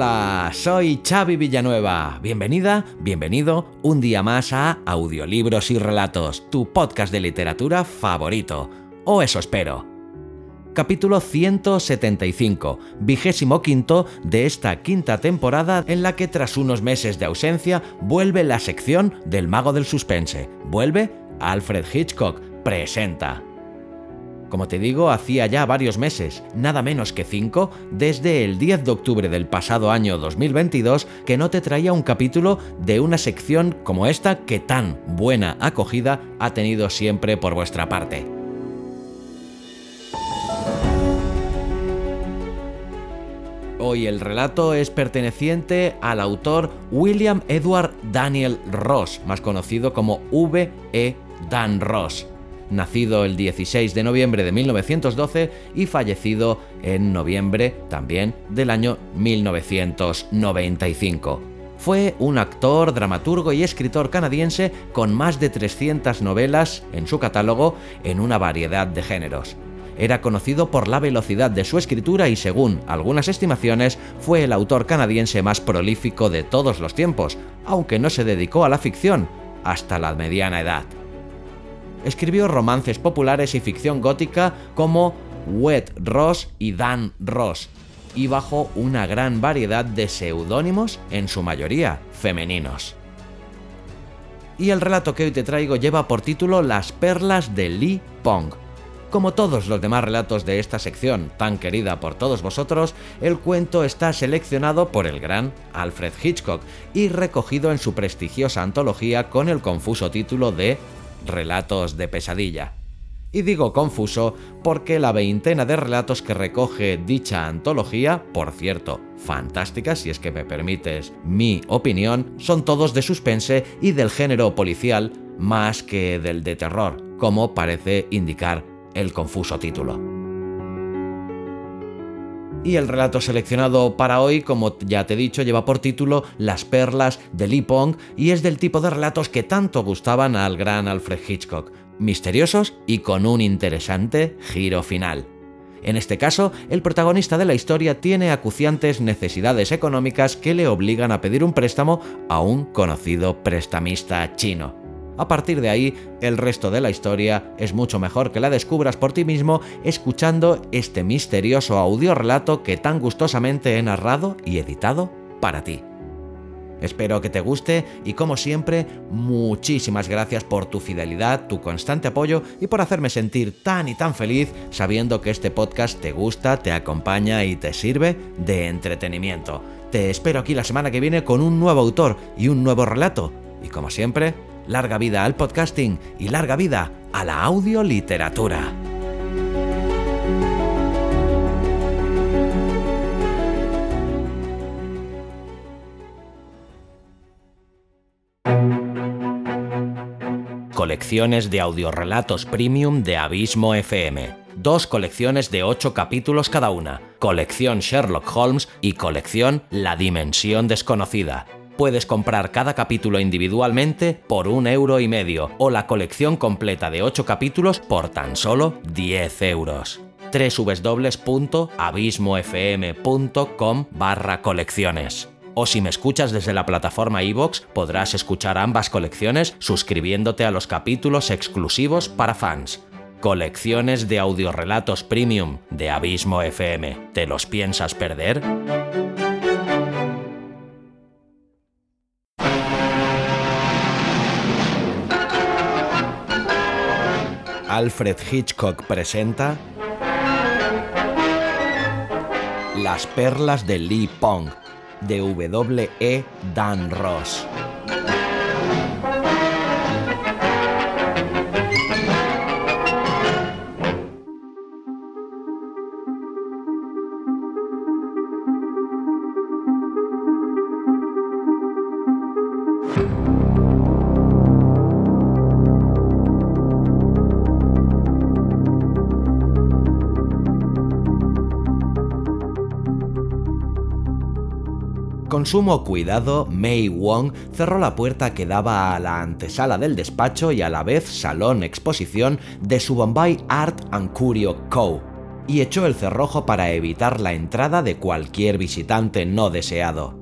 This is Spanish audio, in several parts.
Hola, soy Xavi Villanueva. Bienvenida, bienvenido un día más a Audiolibros y Relatos, tu podcast de literatura favorito. O eso espero. Capítulo 175, vigésimo quinto de esta quinta temporada en la que tras unos meses de ausencia vuelve la sección del mago del suspense. Vuelve Alfred Hitchcock, presenta. Como te digo, hacía ya varios meses, nada menos que cinco, desde el 10 de octubre del pasado año 2022, que no te traía un capítulo de una sección como esta que tan buena acogida ha tenido siempre por vuestra parte. Hoy el relato es perteneciente al autor William Edward Daniel Ross, más conocido como V. E. Dan Ross nacido el 16 de noviembre de 1912 y fallecido en noviembre también del año 1995. Fue un actor, dramaturgo y escritor canadiense con más de 300 novelas en su catálogo en una variedad de géneros. Era conocido por la velocidad de su escritura y según algunas estimaciones fue el autor canadiense más prolífico de todos los tiempos, aunque no se dedicó a la ficción hasta la mediana edad escribió romances populares y ficción gótica como Wet Ross y Dan Ross, y bajo una gran variedad de seudónimos, en su mayoría femeninos. Y el relato que hoy te traigo lleva por título Las perlas de Lee Pong. Como todos los demás relatos de esta sección, tan querida por todos vosotros, el cuento está seleccionado por el gran Alfred Hitchcock y recogido en su prestigiosa antología con el confuso título de Relatos de pesadilla. Y digo confuso porque la veintena de relatos que recoge dicha antología, por cierto, fantásticas si es que me permites mi opinión, son todos de suspense y del género policial más que del de terror, como parece indicar el confuso título. Y el relato seleccionado para hoy, como ya te he dicho, lleva por título Las perlas de Lee Pong y es del tipo de relatos que tanto gustaban al gran Alfred Hitchcock, misteriosos y con un interesante giro final. En este caso, el protagonista de la historia tiene acuciantes necesidades económicas que le obligan a pedir un préstamo a un conocido prestamista chino. A partir de ahí, el resto de la historia es mucho mejor que la descubras por ti mismo escuchando este misterioso audiorelato que tan gustosamente he narrado y editado para ti. Espero que te guste y como siempre, muchísimas gracias por tu fidelidad, tu constante apoyo y por hacerme sentir tan y tan feliz sabiendo que este podcast te gusta, te acompaña y te sirve de entretenimiento. Te espero aquí la semana que viene con un nuevo autor y un nuevo relato. Y como siempre, larga vida al podcasting y larga vida a la audioliteratura. Colecciones de audiorelatos premium de Abismo FM. Dos colecciones de ocho capítulos cada una. Colección Sherlock Holmes y colección La Dimensión Desconocida puedes comprar cada capítulo individualmente por un euro y medio o la colección completa de 8 capítulos por tan solo 10 euros www.abismofm.com barra colecciones. O si me escuchas desde la plataforma iVoox, podrás escuchar ambas colecciones suscribiéndote a los capítulos exclusivos para fans. Colecciones de audiorelatos premium de Abismo FM. ¿Te los piensas perder? Alfred Hitchcock presenta Las perlas de Lee Pong de W. E. Dan Ross. Con sumo cuidado, Mei Wong cerró la puerta que daba a la antesala del despacho y a la vez salón exposición de su Bombay Art and Curio Co. y echó el cerrojo para evitar la entrada de cualquier visitante no deseado.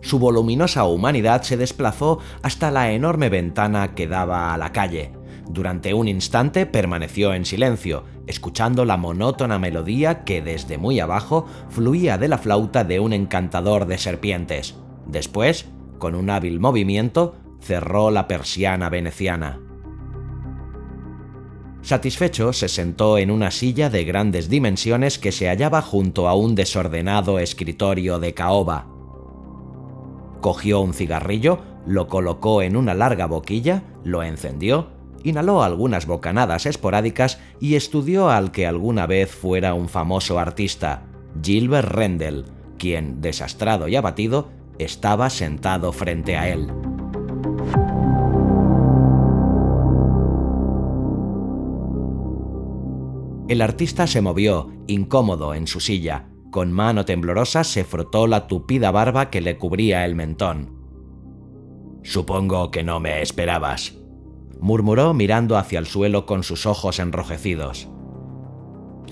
Su voluminosa humanidad se desplazó hasta la enorme ventana que daba a la calle. Durante un instante permaneció en silencio, escuchando la monótona melodía que desde muy abajo fluía de la flauta de un encantador de serpientes. Después, con un hábil movimiento, cerró la persiana veneciana. Satisfecho, se sentó en una silla de grandes dimensiones que se hallaba junto a un desordenado escritorio de caoba. Cogió un cigarrillo, lo colocó en una larga boquilla, lo encendió inhaló algunas bocanadas esporádicas y estudió al que alguna vez fuera un famoso artista, Gilbert Rendell, quien, desastrado y abatido, estaba sentado frente a él. El artista se movió, incómodo, en su silla. Con mano temblorosa se frotó la tupida barba que le cubría el mentón. Supongo que no me esperabas, murmuró mirando hacia el suelo con sus ojos enrojecidos.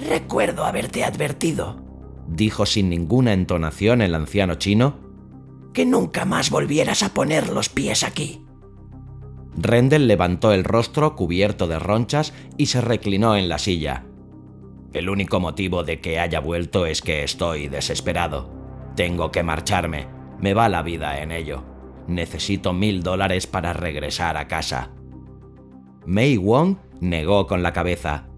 Recuerdo haberte advertido, dijo sin ninguna entonación el anciano chino, que nunca más volvieras a poner los pies aquí. Rendel levantó el rostro cubierto de ronchas y se reclinó en la silla. El único motivo de que haya vuelto es que estoy desesperado. Tengo que marcharme. Me va la vida en ello. Necesito mil dólares para regresar a casa. Mei Wong negó con la cabeza.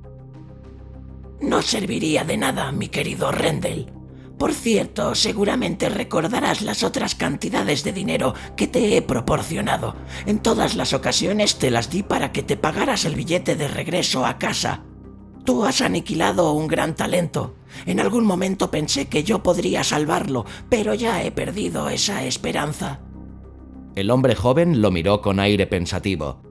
No serviría de nada, mi querido Rendell. Por cierto, seguramente recordarás las otras cantidades de dinero que te he proporcionado. En todas las ocasiones te las di para que te pagaras el billete de regreso a casa. Tú has aniquilado un gran talento. En algún momento pensé que yo podría salvarlo, pero ya he perdido esa esperanza. El hombre joven lo miró con aire pensativo.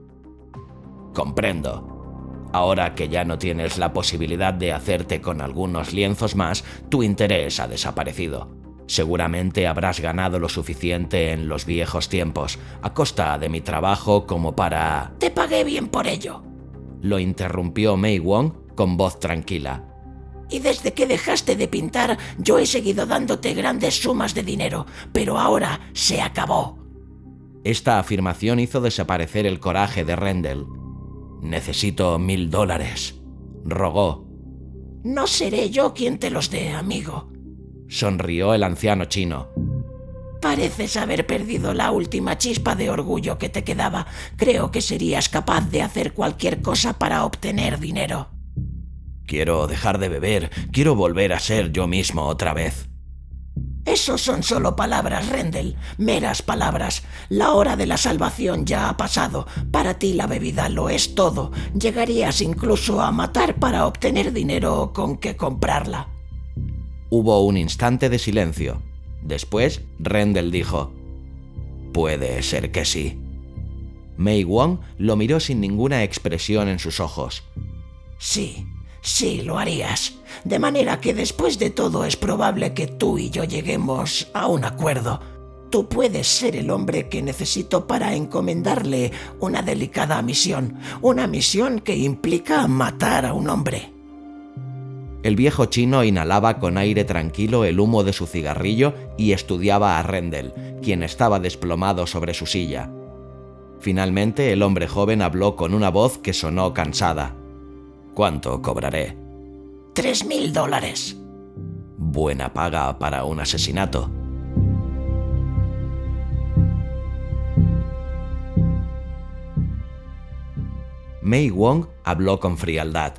Comprendo. Ahora que ya no tienes la posibilidad de hacerte con algunos lienzos más, tu interés ha desaparecido. Seguramente habrás ganado lo suficiente en los viejos tiempos, a costa de mi trabajo como para... Te pagué bien por ello. Lo interrumpió Mei Wong con voz tranquila. Y desde que dejaste de pintar, yo he seguido dándote grandes sumas de dinero, pero ahora se acabó. Esta afirmación hizo desaparecer el coraje de Rendell. Necesito mil dólares, rogó. No seré yo quien te los dé, amigo, sonrió el anciano chino. Pareces haber perdido la última chispa de orgullo que te quedaba. Creo que serías capaz de hacer cualquier cosa para obtener dinero. Quiero dejar de beber, quiero volver a ser yo mismo otra vez. Esos son solo palabras, Rendel, meras palabras. La hora de la salvación ya ha pasado. Para ti la bebida lo es todo. Llegarías incluso a matar para obtener dinero con que comprarla. Hubo un instante de silencio. Después, Rendel dijo, Puede ser que sí. Mei Wong lo miró sin ninguna expresión en sus ojos. Sí, Sí, lo harías. De manera que después de todo es probable que tú y yo lleguemos a un acuerdo. Tú puedes ser el hombre que necesito para encomendarle una delicada misión, una misión que implica matar a un hombre. El viejo chino inhalaba con aire tranquilo el humo de su cigarrillo y estudiaba a Rendell, quien estaba desplomado sobre su silla. Finalmente el hombre joven habló con una voz que sonó cansada. ¿Cuánto cobraré? Tres mil dólares. Buena paga para un asesinato. Mei Wong habló con frialdad.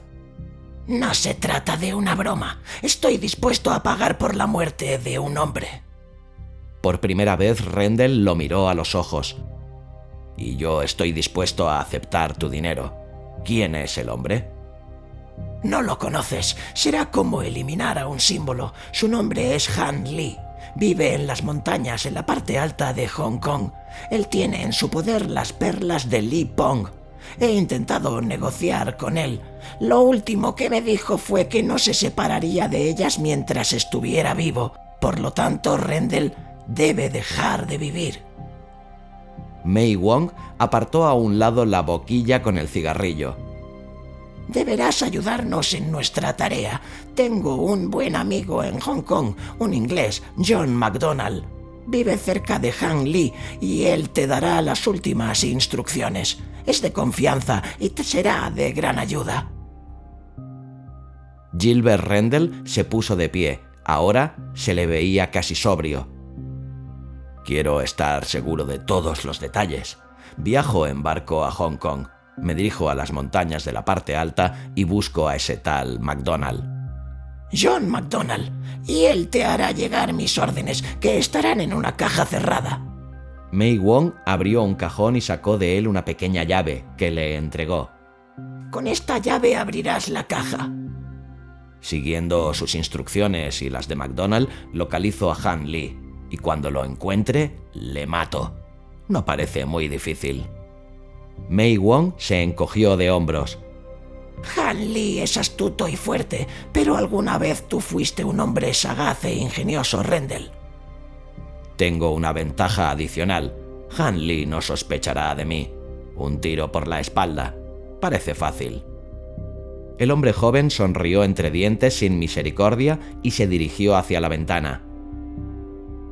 No se trata de una broma. Estoy dispuesto a pagar por la muerte de un hombre. Por primera vez Rendell lo miró a los ojos. Y yo estoy dispuesto a aceptar tu dinero. ¿Quién es el hombre? No lo conoces. Será como eliminar a un símbolo. Su nombre es Han Lee. Vive en las montañas en la parte alta de Hong Kong. Él tiene en su poder las perlas de Lee Pong. He intentado negociar con él. Lo último que me dijo fue que no se separaría de ellas mientras estuviera vivo. Por lo tanto, Rendell debe dejar de vivir. Mei Wong apartó a un lado la boquilla con el cigarrillo. Deberás ayudarnos en nuestra tarea. Tengo un buen amigo en Hong Kong, un inglés, John MacDonald. Vive cerca de Han Lee y él te dará las últimas instrucciones. Es de confianza y te será de gran ayuda. Gilbert Rendell se puso de pie. Ahora se le veía casi sobrio. Quiero estar seguro de todos los detalles. Viajo en barco a Hong Kong. Me dirijo a las montañas de la parte alta y busco a ese tal MacDonald. John MacDonald. Y él te hará llegar mis órdenes, que estarán en una caja cerrada. Mei Wong abrió un cajón y sacó de él una pequeña llave que le entregó. Con esta llave abrirás la caja. Siguiendo sus instrucciones y las de MacDonald, localizo a Han Lee y cuando lo encuentre, le mato. No parece muy difícil. Mei Wong se encogió de hombros. Han Lee es astuto y fuerte, pero alguna vez tú fuiste un hombre sagaz e ingenioso, Rendell. Tengo una ventaja adicional. Han Lee no sospechará de mí. Un tiro por la espalda. Parece fácil. El hombre joven sonrió entre dientes sin misericordia y se dirigió hacia la ventana.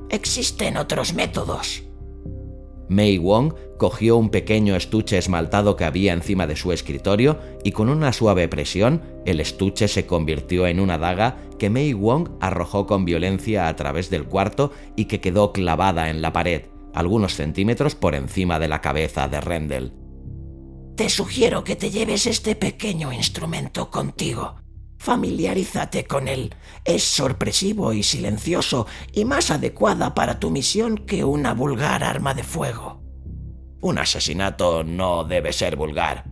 Existen otros métodos. Mei Wong cogió un pequeño estuche esmaltado que había encima de su escritorio y con una suave presión el estuche se convirtió en una daga que Mei Wong arrojó con violencia a través del cuarto y que quedó clavada en la pared, algunos centímetros por encima de la cabeza de Rendell. Te sugiero que te lleves este pequeño instrumento contigo. Familiarízate con él. Es sorpresivo y silencioso y más adecuada para tu misión que una vulgar arma de fuego. Un asesinato no debe ser vulgar,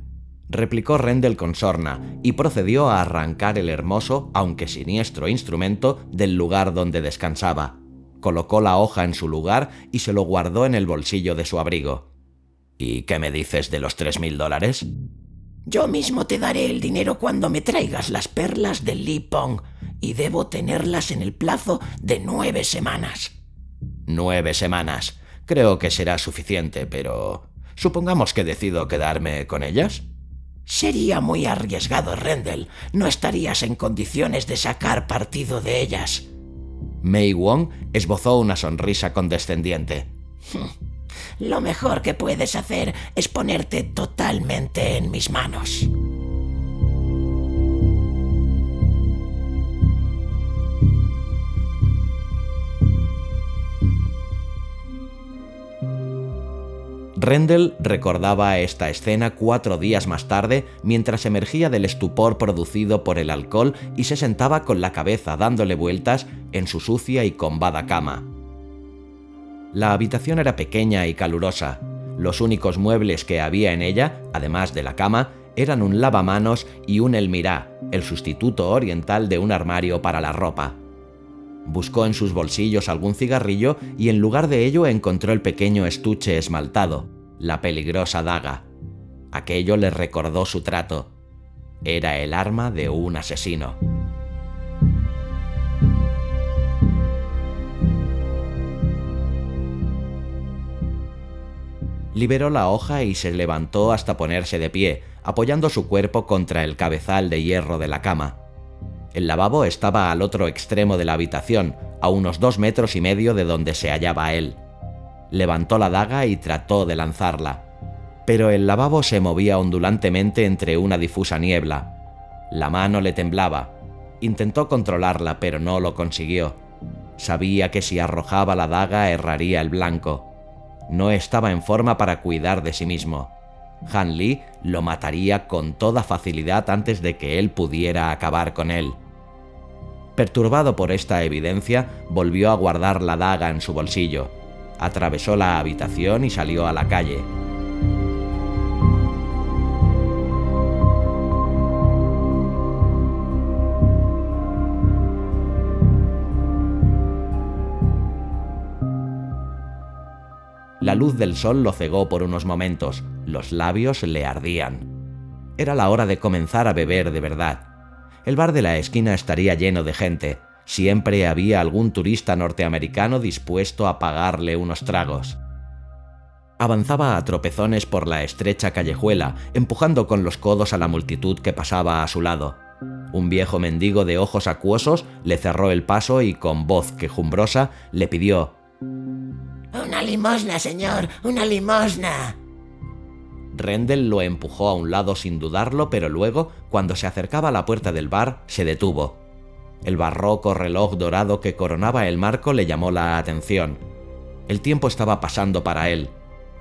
replicó Rendell con sorna y procedió a arrancar el hermoso, aunque siniestro instrumento del lugar donde descansaba. Colocó la hoja en su lugar y se lo guardó en el bolsillo de su abrigo. ¿Y qué me dices de los tres mil dólares? Yo mismo te daré el dinero cuando me traigas las perlas de Li Pong y debo tenerlas en el plazo de nueve semanas. Nueve semanas. Creo que será suficiente, pero... Supongamos que decido quedarme con ellas. Sería muy arriesgado, Rendell. No estarías en condiciones de sacar partido de ellas. Mei Wong esbozó una sonrisa condescendiente. Lo mejor que puedes hacer es ponerte totalmente en mis manos. Rendell recordaba esta escena cuatro días más tarde mientras emergía del estupor producido por el alcohol y se sentaba con la cabeza dándole vueltas en su sucia y combada cama. La habitación era pequeña y calurosa. Los únicos muebles que había en ella, además de la cama, eran un lavamanos y un elmirá, el sustituto oriental de un armario para la ropa. Buscó en sus bolsillos algún cigarrillo y en lugar de ello encontró el pequeño estuche esmaltado, la peligrosa daga. Aquello le recordó su trato. Era el arma de un asesino. Liberó la hoja y se levantó hasta ponerse de pie, apoyando su cuerpo contra el cabezal de hierro de la cama. El lavabo estaba al otro extremo de la habitación, a unos dos metros y medio de donde se hallaba él. Levantó la daga y trató de lanzarla, pero el lavabo se movía ondulantemente entre una difusa niebla. La mano le temblaba. Intentó controlarla, pero no lo consiguió. Sabía que si arrojaba la daga erraría el blanco. No estaba en forma para cuidar de sí mismo. Han Li lo mataría con toda facilidad antes de que él pudiera acabar con él. Perturbado por esta evidencia, volvió a guardar la daga en su bolsillo, atravesó la habitación y salió a la calle. Luz del sol lo cegó por unos momentos, los labios le ardían. Era la hora de comenzar a beber de verdad. El bar de la esquina estaría lleno de gente. Siempre había algún turista norteamericano dispuesto a pagarle unos tragos. Avanzaba a tropezones por la estrecha callejuela, empujando con los codos a la multitud que pasaba a su lado. Un viejo mendigo de ojos acuosos le cerró el paso y con voz quejumbrosa le pidió Una limosna, señor, una limosna. Rendel lo empujó a un lado sin dudarlo, pero luego, cuando se acercaba a la puerta del bar, se detuvo. El barroco reloj dorado que coronaba el marco le llamó la atención. El tiempo estaba pasando para él.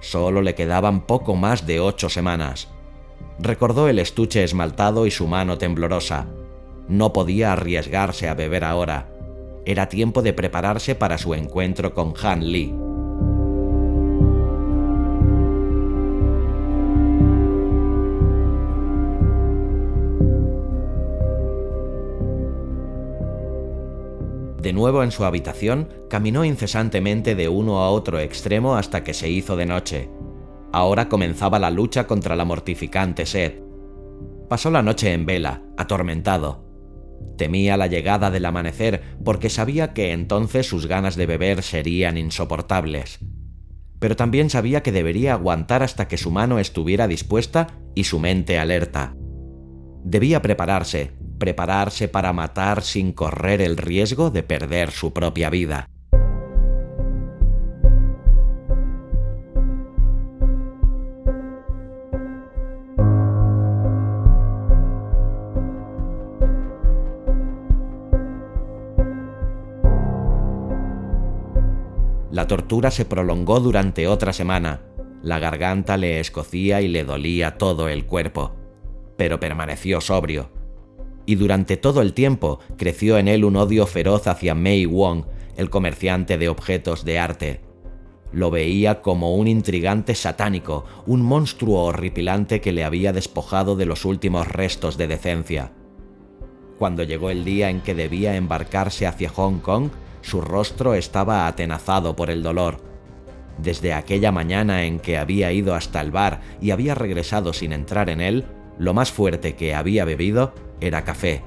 Solo le quedaban poco más de ocho semanas. Recordó el estuche esmaltado y su mano temblorosa. No podía arriesgarse a beber ahora. Era tiempo de prepararse para su encuentro con Han Lee. De nuevo en su habitación, caminó incesantemente de uno a otro extremo hasta que se hizo de noche. Ahora comenzaba la lucha contra la mortificante sed. Pasó la noche en vela, atormentado. Temía la llegada del amanecer porque sabía que entonces sus ganas de beber serían insoportables. Pero también sabía que debería aguantar hasta que su mano estuviera dispuesta y su mente alerta. Debía prepararse, prepararse para matar sin correr el riesgo de perder su propia vida. La tortura se prolongó durante otra semana. La garganta le escocía y le dolía todo el cuerpo, pero permaneció sobrio y durante todo el tiempo creció en él un odio feroz hacia Mei Wong, el comerciante de objetos de arte. Lo veía como un intrigante satánico, un monstruo horripilante que le había despojado de los últimos restos de decencia. Cuando llegó el día en que debía embarcarse hacia Hong Kong, su rostro estaba atenazado por el dolor. Desde aquella mañana en que había ido hasta el bar y había regresado sin entrar en él, lo más fuerte que había bebido era café.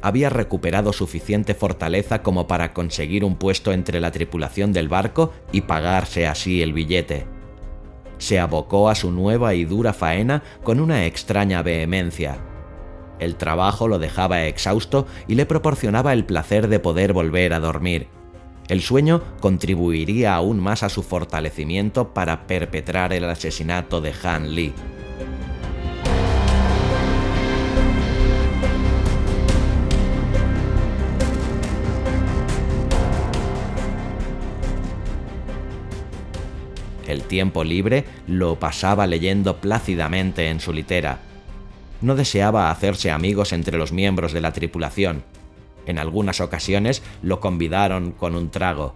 Había recuperado suficiente fortaleza como para conseguir un puesto entre la tripulación del barco y pagarse así el billete. Se abocó a su nueva y dura faena con una extraña vehemencia. El trabajo lo dejaba exhausto y le proporcionaba el placer de poder volver a dormir. El sueño contribuiría aún más a su fortalecimiento para perpetrar el asesinato de Han Lee. El tiempo libre lo pasaba leyendo plácidamente en su litera. No deseaba hacerse amigos entre los miembros de la tripulación. En algunas ocasiones lo convidaron con un trago.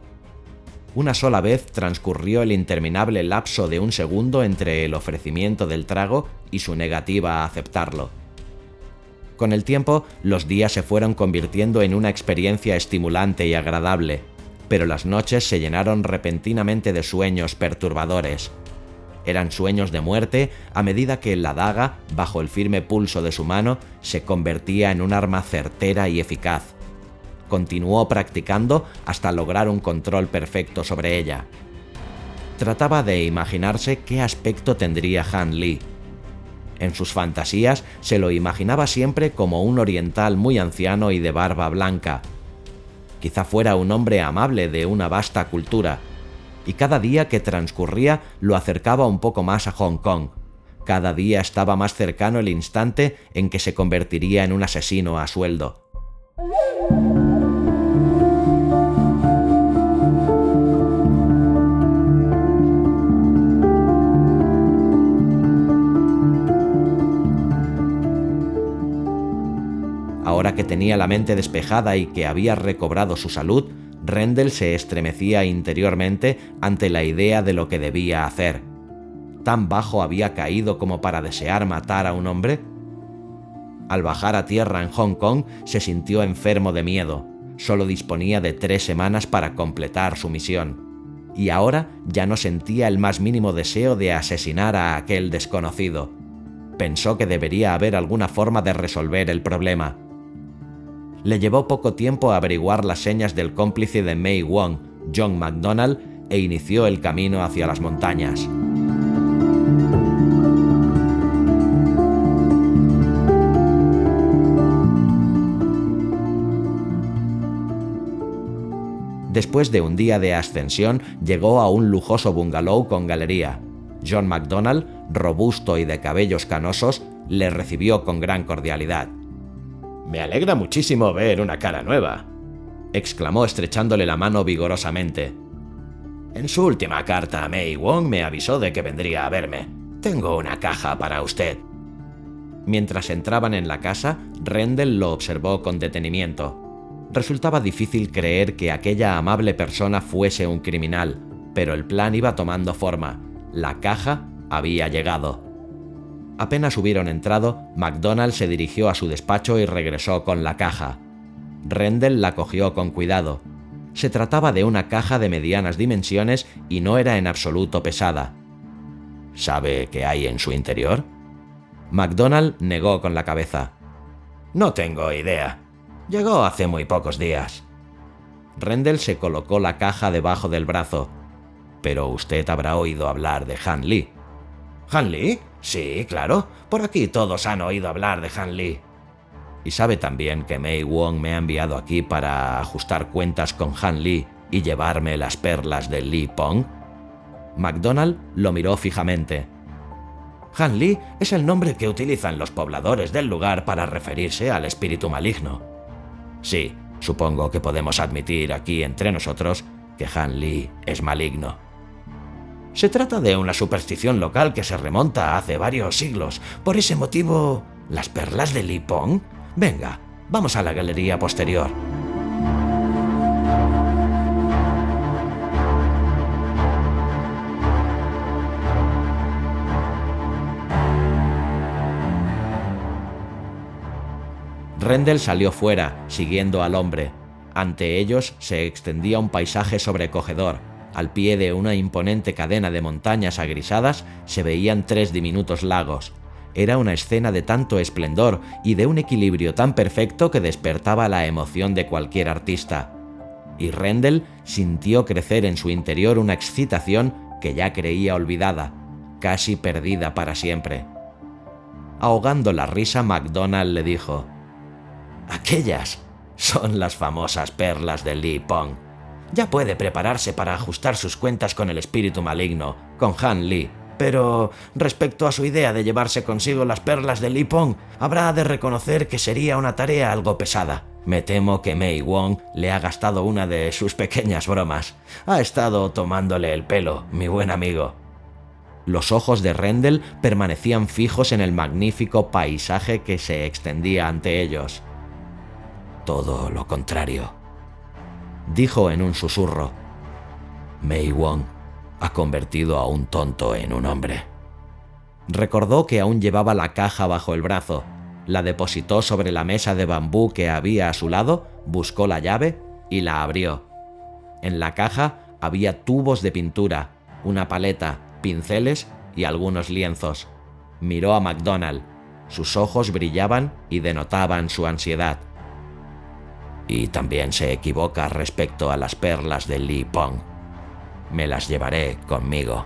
Una sola vez transcurrió el interminable lapso de un segundo entre el ofrecimiento del trago y su negativa a aceptarlo. Con el tiempo, los días se fueron convirtiendo en una experiencia estimulante y agradable, pero las noches se llenaron repentinamente de sueños perturbadores. Eran sueños de muerte a medida que la daga, bajo el firme pulso de su mano, se convertía en un arma certera y eficaz. Continuó practicando hasta lograr un control perfecto sobre ella. Trataba de imaginarse qué aspecto tendría Han Lee. En sus fantasías se lo imaginaba siempre como un oriental muy anciano y de barba blanca, Quizá fuera un hombre amable de una vasta cultura, y cada día que transcurría lo acercaba un poco más a Hong Kong. Cada día estaba más cercano el instante en que se convertiría en un asesino a sueldo. Ahora que tenía la mente despejada y que había recobrado su salud, Rendell se estremecía interiormente ante la idea de lo que debía hacer. ¿Tan bajo había caído como para desear matar a un hombre? Al bajar a tierra en Hong Kong se sintió enfermo de miedo. Solo disponía de tres semanas para completar su misión. Y ahora ya no sentía el más mínimo deseo de asesinar a aquel desconocido. Pensó que debería haber alguna forma de resolver el problema Le llevó poco tiempo averiguar las señas del cómplice de May Wong, John McDonald, e inició el camino hacia las montañas. Después de un día de ascensión, llegó a un lujoso bungalow con galería. John McDonald, robusto y de cabellos canosos, le recibió con gran cordialidad. Me alegra muchísimo ver una cara nueva, exclamó estrechándole la mano vigorosamente. En su última carta, May Wong me avisó de que vendría a verme. Tengo una caja para usted. Mientras entraban en la casa, Rendell lo observó con detenimiento. Resultaba difícil creer que aquella amable persona fuese un criminal, pero el plan iba tomando forma. La caja había llegado. Apenas hubieron entrado, McDonald se dirigió a su despacho y regresó con la caja. Rendell la cogió con cuidado. Se trataba de una caja de medianas dimensiones y no era en absoluto pesada. ¿Sabe qué hay en su interior? McDonald negó con la cabeza. No tengo idea. Llegó hace muy pocos días. Rendell se colocó la caja debajo del brazo. Pero usted habrá oído hablar de Han Lee. ¿Han Lee? Sí, claro. Por aquí todos han oído hablar de Han Lee. Y sabe también que Mei Wong me ha enviado aquí para ajustar cuentas con Han Lee y llevarme las perlas de Lee Pong. McDonald lo miró fijamente. Han Lee es el nombre que utilizan los pobladores del lugar para referirse al espíritu maligno. Sí, supongo que podemos admitir aquí entre nosotros que Han Lee es maligno. Se trata de una superstición local que se remonta hace varios siglos. Por ese motivo, ¿las perlas de Li Pong? Venga, vamos a la galería posterior. Rendell salió fuera, siguiendo al hombre. Ante ellos se extendía un paisaje sobrecogedor. Al pie de una imponente cadena de montañas agrisadas se veían tres diminutos lagos. Era una escena de tanto esplendor y de un equilibrio tan perfecto que despertaba la emoción de cualquier artista. Y Rendell sintió crecer en su interior una excitación que ya creía olvidada, casi perdida para siempre. Ahogando la risa, MacDonald le dijo, Aquellas son las famosas perlas de Li Pong. Ya puede prepararse para ajustar sus cuentas con el espíritu maligno, con Han Li. Pero respecto a su idea de llevarse consigo las perlas de Li Pong, habrá de reconocer que sería una tarea algo pesada. Me temo que Mei Wong le ha gastado una de sus pequeñas bromas. Ha estado tomándole el pelo, mi buen amigo. Los ojos de Rendell permanecían fijos en el magnífico paisaje que se extendía ante ellos. Todo lo contrario, dijo en un susurro. Mei Wong ha convertido a un tonto en un hombre. Recordó que aún llevaba la caja bajo el brazo, la depositó sobre la mesa de bambú que había a su lado, buscó la llave y la abrió. En la caja había tubos de pintura, una paleta, pinceles y algunos lienzos. Miró a MacDonald. Sus ojos brillaban y denotaban su ansiedad y también se equivoca respecto a las perlas de Li Pong. Me las llevaré conmigo.